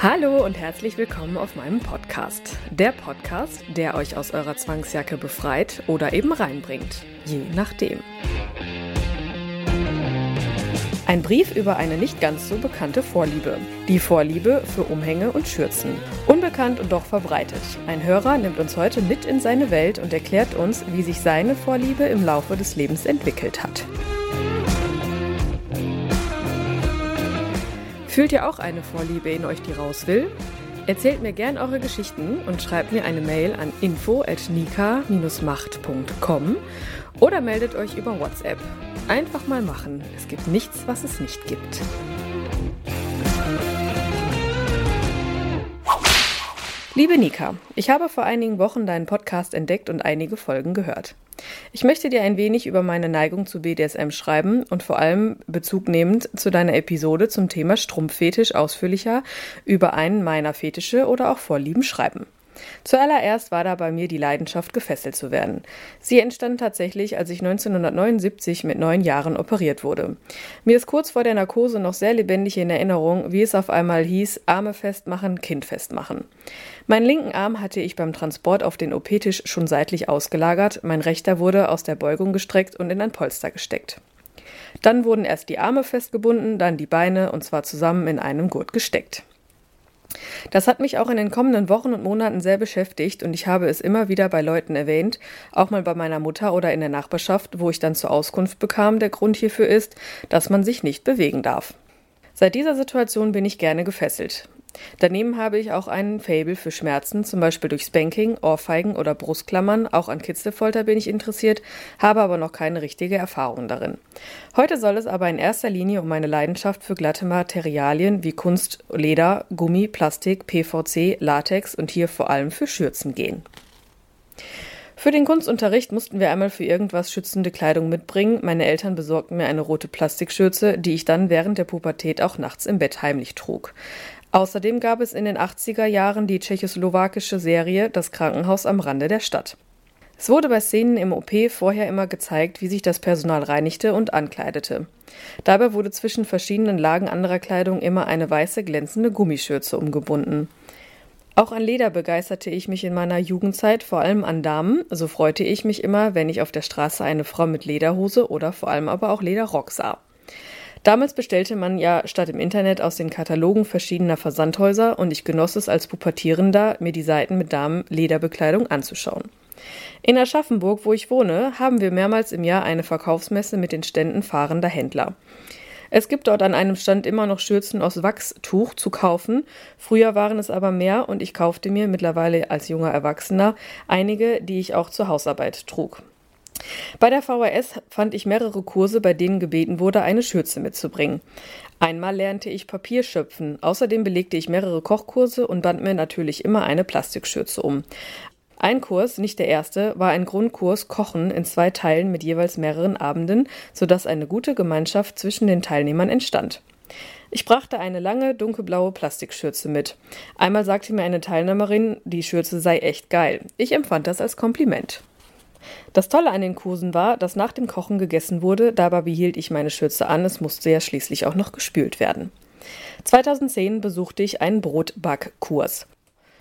Hallo und herzlich willkommen auf meinem Podcast. Der Podcast, der euch aus eurer Zwangsjacke befreit oder eben reinbringt, je nachdem. Ein Brief über eine nicht ganz so bekannte Vorliebe. Die Vorliebe für Umhänge und Schürzen. Unbekannt und doch verbreitet. Ein Hörer nimmt uns heute mit in seine Welt und erklärt uns, wie sich seine Vorliebe im Laufe des Lebens entwickelt hat. Fühlt ihr auch eine Vorliebe in euch, die raus will? Erzählt mir gern eure Geschichten und schreibt mir eine Mail an info@nika-macht.com oder meldet euch über WhatsApp. Einfach mal machen. Es gibt nichts, was es nicht gibt. Liebe Nika, ich habe vor einigen Wochen deinen Podcast entdeckt und einige Folgen gehört. Ich möchte dir ein wenig über meine Neigung zu BDSM schreiben und vor allem Bezug nehmend zu deiner Episode zum Thema Strumpffetisch ausführlicher über einen meiner Fetische oder auch Vorlieben schreiben. Zuallererst war da bei mir die Leidenschaft, gefesselt zu werden. Sie entstand tatsächlich, als ich 1979 mit neun Jahren operiert wurde. Mir ist kurz vor der Narkose noch sehr lebendig in Erinnerung, wie es auf einmal hieß, Arme festmachen, Kind festmachen. Meinen linken Arm hatte ich beim Transport auf den OP-Tisch schon seitlich ausgelagert, mein rechter wurde aus der Beugung gestreckt und in ein Polster gesteckt. Dann wurden erst die Arme festgebunden, dann die Beine und zwar zusammen in einem Gurt gesteckt. Das hat mich auch in den kommenden Wochen und Monaten sehr beschäftigt und ich habe es immer wieder bei Leuten erwähnt, auch mal bei meiner Mutter oder in der Nachbarschaft, wo ich dann zur Auskunft bekam, der Grund hierfür ist, dass man sich nicht bewegen darf. Seit dieser Situation bin ich gerne gefesselt. Daneben habe ich auch einen Fable für Schmerzen, zum Beispiel durch Spanking, Ohrfeigen oder Brustklammern. Auch an Kitzelfolter bin ich interessiert, habe aber noch keine richtige Erfahrung darin. Heute soll es aber in erster Linie um meine Leidenschaft für glatte Materialien wie Kunst, Leder, Gummi, Plastik, PVC, Latex und hier vor allem für Schürzen gehen. Für den Kunstunterricht mussten wir einmal für irgendwas schützende Kleidung mitbringen. Meine Eltern besorgten mir eine rote Plastikschürze, die ich dann während der Pubertät auch nachts im Bett heimlich trug. Außerdem gab es in den 80er Jahren die tschechoslowakische Serie Das Krankenhaus am Rande der Stadt. Es wurde bei Szenen im OP vorher immer gezeigt, wie sich das Personal reinigte und ankleidete. Dabei wurde zwischen verschiedenen Lagen anderer Kleidung immer eine weiße glänzende Gummischürze umgebunden. Auch an Leder begeisterte ich mich in meiner Jugendzeit, vor allem an Damen. So freute ich mich immer, wenn ich auf der Straße eine Frau mit Lederhose oder vor allem aber auch Lederrock sah. Damals bestellte man ja statt im Internet aus den Katalogen verschiedener Versandhäuser und ich genoss es als Pubertierender, mir die Seiten mit Damen-Lederbekleidung anzuschauen. In Aschaffenburg, wo ich wohne, haben wir mehrmals im Jahr eine Verkaufsmesse mit den Ständen fahrender Händler. Es gibt dort an einem Stand immer noch Schürzen aus Wachstuch zu kaufen. Früher waren es aber mehr und ich kaufte mir mittlerweile als junger Erwachsener einige, die ich auch zur Hausarbeit trug. Bei der VHS fand ich mehrere Kurse, bei denen gebeten wurde, eine Schürze mitzubringen. Einmal lernte ich Papierschöpfen, außerdem belegte ich mehrere Kochkurse und band mir natürlich immer eine Plastikschürze um. Ein Kurs, nicht der erste, war ein Grundkurs Kochen in zwei Teilen mit jeweils mehreren Abenden, sodass eine gute Gemeinschaft zwischen den Teilnehmern entstand. Ich brachte eine lange, dunkelblaue Plastikschürze mit. Einmal sagte mir eine Teilnehmerin, die Schürze sei echt geil. Ich empfand das als Kompliment. Das Tolle an den Kursen war, dass nach dem Kochen gegessen wurde, dabei behielt ich meine Schürze an, es musste ja schließlich auch noch gespült werden. 2010 besuchte ich einen Brotbackkurs.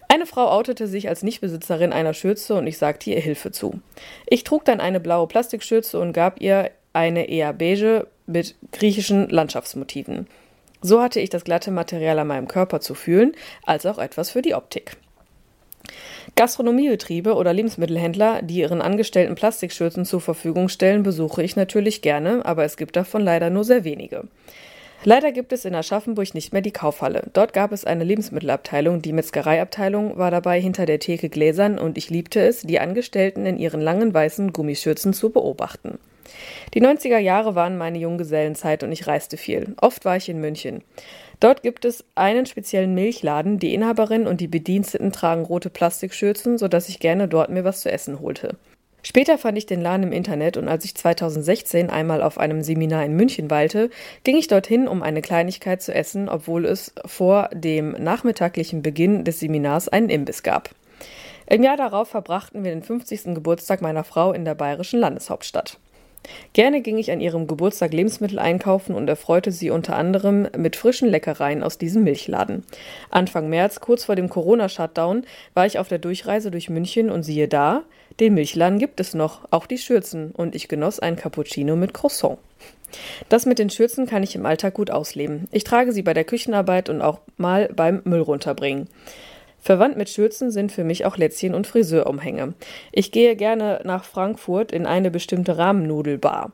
Eine Frau outete sich als Nichtbesitzerin einer Schürze und ich sagte ihr Hilfe zu. Ich trug dann eine blaue Plastikschürze und gab ihr eine eher beige mit griechischen Landschaftsmotiven. So hatte ich das glatte Material an meinem Körper zu fühlen, als auch etwas für die Optik. Gastronomiebetriebe oder Lebensmittelhändler, die ihren Angestellten Plastikschürzen zur Verfügung stellen, besuche ich natürlich gerne, aber es gibt davon leider nur sehr wenige. Leider gibt es in Aschaffenburg nicht mehr die Kaufhalle. Dort gab es eine Lebensmittelabteilung, die Metzgereiabteilung war dabei hinter der Theke gläsern und ich liebte es, die Angestellten in ihren langen weißen Gummischürzen zu beobachten. Die 90er Jahre waren meine Junggesellenzeit und ich reiste viel. Oft war ich in München. Dort gibt es einen speziellen Milchladen. Die Inhaberin und die Bediensteten tragen rote Plastikschürzen, sodass ich gerne dort mir was zu essen holte. Später fand ich den Laden im Internet und als ich 2016 einmal auf einem Seminar in München weilte, ging ich dorthin, um eine Kleinigkeit zu essen, obwohl es vor dem nachmittaglichen Beginn des Seminars einen Imbiss gab. Im Jahr darauf verbrachten wir den 50. Geburtstag meiner Frau in der bayerischen Landeshauptstadt. Gerne ging ich an ihrem Geburtstag Lebensmittel einkaufen und erfreute sie unter anderem mit frischen Leckereien aus diesem Milchladen. Anfang März, kurz vor dem Corona-Shutdown, war ich auf der Durchreise durch München und siehe da, den Milchladen gibt es noch, auch die Schürzen, und ich genoss ein Cappuccino mit Croissant. Das mit den Schürzen kann ich im Alltag gut ausleben. Ich trage sie bei der Küchenarbeit und auch mal beim Müll runterbringen. Verwandt mit Schürzen sind für mich auch Lätzchen und Friseurumhänge. Ich gehe gerne nach Frankfurt in eine bestimmte Rahmennudelbar.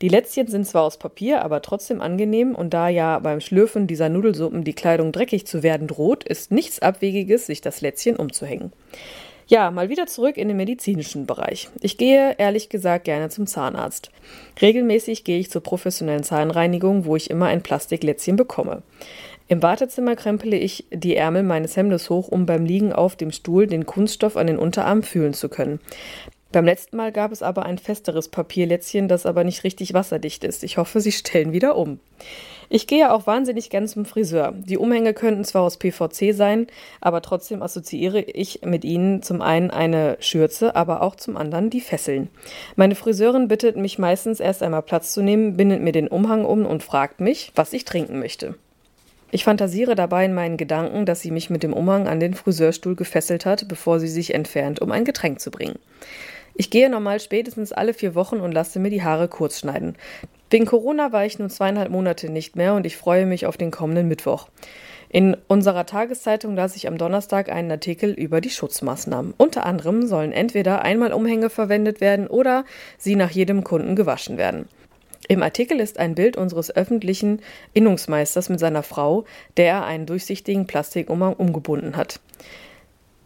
Die Lätzchen sind zwar aus Papier, aber trotzdem angenehm und da ja beim Schlürfen dieser Nudelsuppen die Kleidung dreckig zu werden droht, ist nichts Abwegiges, sich das Lätzchen umzuhängen. Ja, mal wieder zurück in den medizinischen Bereich. Ich gehe ehrlich gesagt gerne zum Zahnarzt. Regelmäßig gehe ich zur professionellen Zahnreinigung, wo ich immer ein Plastiklätzchen bekomme. Im Wartezimmer krempele ich die Ärmel meines Hemdes hoch, um beim Liegen auf dem Stuhl den Kunststoff an den Unterarm fühlen zu können. Beim letzten Mal gab es aber ein festeres Papierlätzchen, das aber nicht richtig wasserdicht ist. Ich hoffe, Sie stellen wieder um. Ich gehe auch wahnsinnig gern zum Friseur. Die Umhänge könnten zwar aus PVC sein, aber trotzdem assoziiere ich mit ihnen zum einen eine Schürze, aber auch zum anderen die Fesseln. Meine Friseurin bittet mich meistens erst einmal Platz zu nehmen, bindet mir den Umhang um und fragt mich, was ich trinken möchte. Ich fantasiere dabei in meinen Gedanken, dass sie mich mit dem Umhang an den Friseurstuhl gefesselt hat, bevor sie sich entfernt, um ein Getränk zu bringen. Ich gehe normal spätestens alle vier Wochen und lasse mir die Haare kurz schneiden. Wegen Corona war ich nun zweieinhalb Monate nicht mehr und ich freue mich auf den kommenden Mittwoch. In unserer Tageszeitung las ich am Donnerstag einen Artikel über die Schutzmaßnahmen. Unter anderem sollen entweder einmal Umhänge verwendet werden oder sie nach jedem Kunden gewaschen werden. Im Artikel ist ein Bild unseres öffentlichen Innungsmeisters mit seiner Frau, der einen durchsichtigen Plastikumhang umgebunden hat.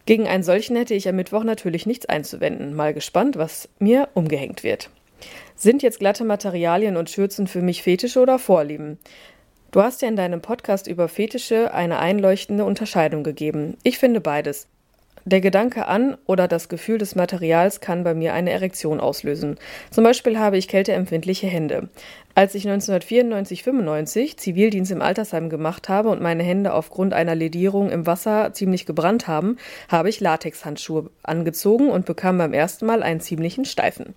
Gegen einen solchen hätte ich am Mittwoch natürlich nichts einzuwenden. Mal gespannt, was mir umgehängt wird. Sind jetzt glatte Materialien und Schürzen für mich Fetische oder Vorlieben? Du hast ja in deinem Podcast über Fetische eine einleuchtende Unterscheidung gegeben. Ich finde beides. Der Gedanke an oder das Gefühl des Materials kann bei mir eine Erektion auslösen. Zum Beispiel habe ich kälteempfindliche Hände. Als ich 1994-95 Zivildienst im Altersheim gemacht habe und meine Hände aufgrund einer Ledierung im Wasser ziemlich gebrannt haben, habe ich Latexhandschuhe angezogen und bekam beim ersten Mal einen ziemlichen Steifen.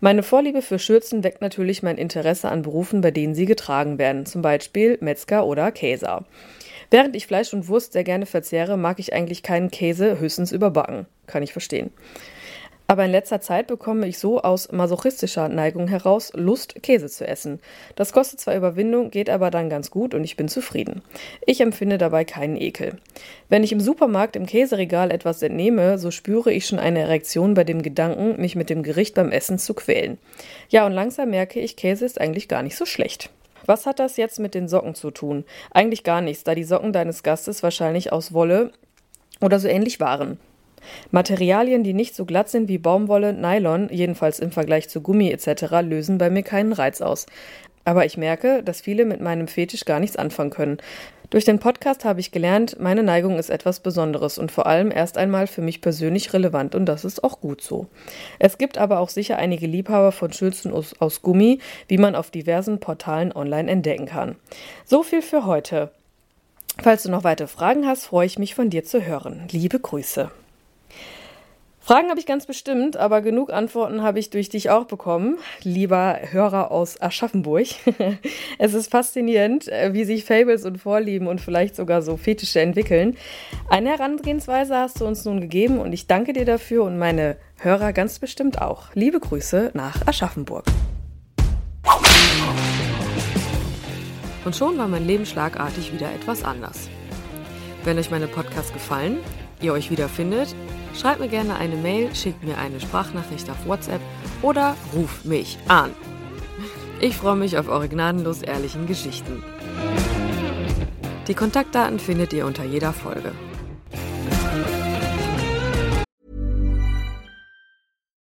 Meine Vorliebe für Schürzen weckt natürlich mein Interesse an Berufen, bei denen sie getragen werden, zum Beispiel Metzger oder Käser. Während ich Fleisch und Wurst sehr gerne verzehre, mag ich eigentlich keinen Käse, höchstens überbacken. Kann ich verstehen. Aber in letzter Zeit bekomme ich so aus masochistischer Neigung heraus Lust, Käse zu essen. Das kostet zwar Überwindung, geht aber dann ganz gut und ich bin zufrieden. Ich empfinde dabei keinen Ekel. Wenn ich im Supermarkt im Käseregal etwas entnehme, so spüre ich schon eine Erektion bei dem Gedanken, mich mit dem Gericht beim Essen zu quälen. Ja, und langsam merke ich, Käse ist eigentlich gar nicht so schlecht. Was hat das jetzt mit den Socken zu tun? Eigentlich gar nichts, da die Socken deines Gastes wahrscheinlich aus Wolle oder so ähnlich waren. Materialien, die nicht so glatt sind wie Baumwolle, Nylon, jedenfalls im Vergleich zu Gummi etc., lösen bei mir keinen Reiz aus. Aber ich merke, dass viele mit meinem Fetisch gar nichts anfangen können. Durch den Podcast habe ich gelernt, meine Neigung ist etwas Besonderes und vor allem erst einmal für mich persönlich relevant und das ist auch gut so. Es gibt aber auch sicher einige Liebhaber von Schürzen aus, aus Gummi, wie man auf diversen Portalen online entdecken kann. So viel für heute. Falls du noch weitere Fragen hast, freue ich mich von dir zu hören. Liebe Grüße. Fragen habe ich ganz bestimmt, aber genug Antworten habe ich durch dich auch bekommen, lieber Hörer aus Aschaffenburg. es ist faszinierend, äh, wie sich Fables und Vorlieben und vielleicht sogar so Fetische entwickeln. Eine Herangehensweise hast du uns nun gegeben und ich danke dir dafür und meine Hörer ganz bestimmt auch. Liebe Grüße nach Aschaffenburg. Und schon war mein Leben schlagartig wieder etwas anders. Wenn euch meine Podcasts gefallen, ihr euch wiederfindet, schreibt mir gerne eine Mail, schickt mir eine Sprachnachricht auf WhatsApp oder ruft mich an. Ich freue mich auf eure gnadenlos ehrlichen Geschichten. Die Kontaktdaten findet ihr unter jeder Folge.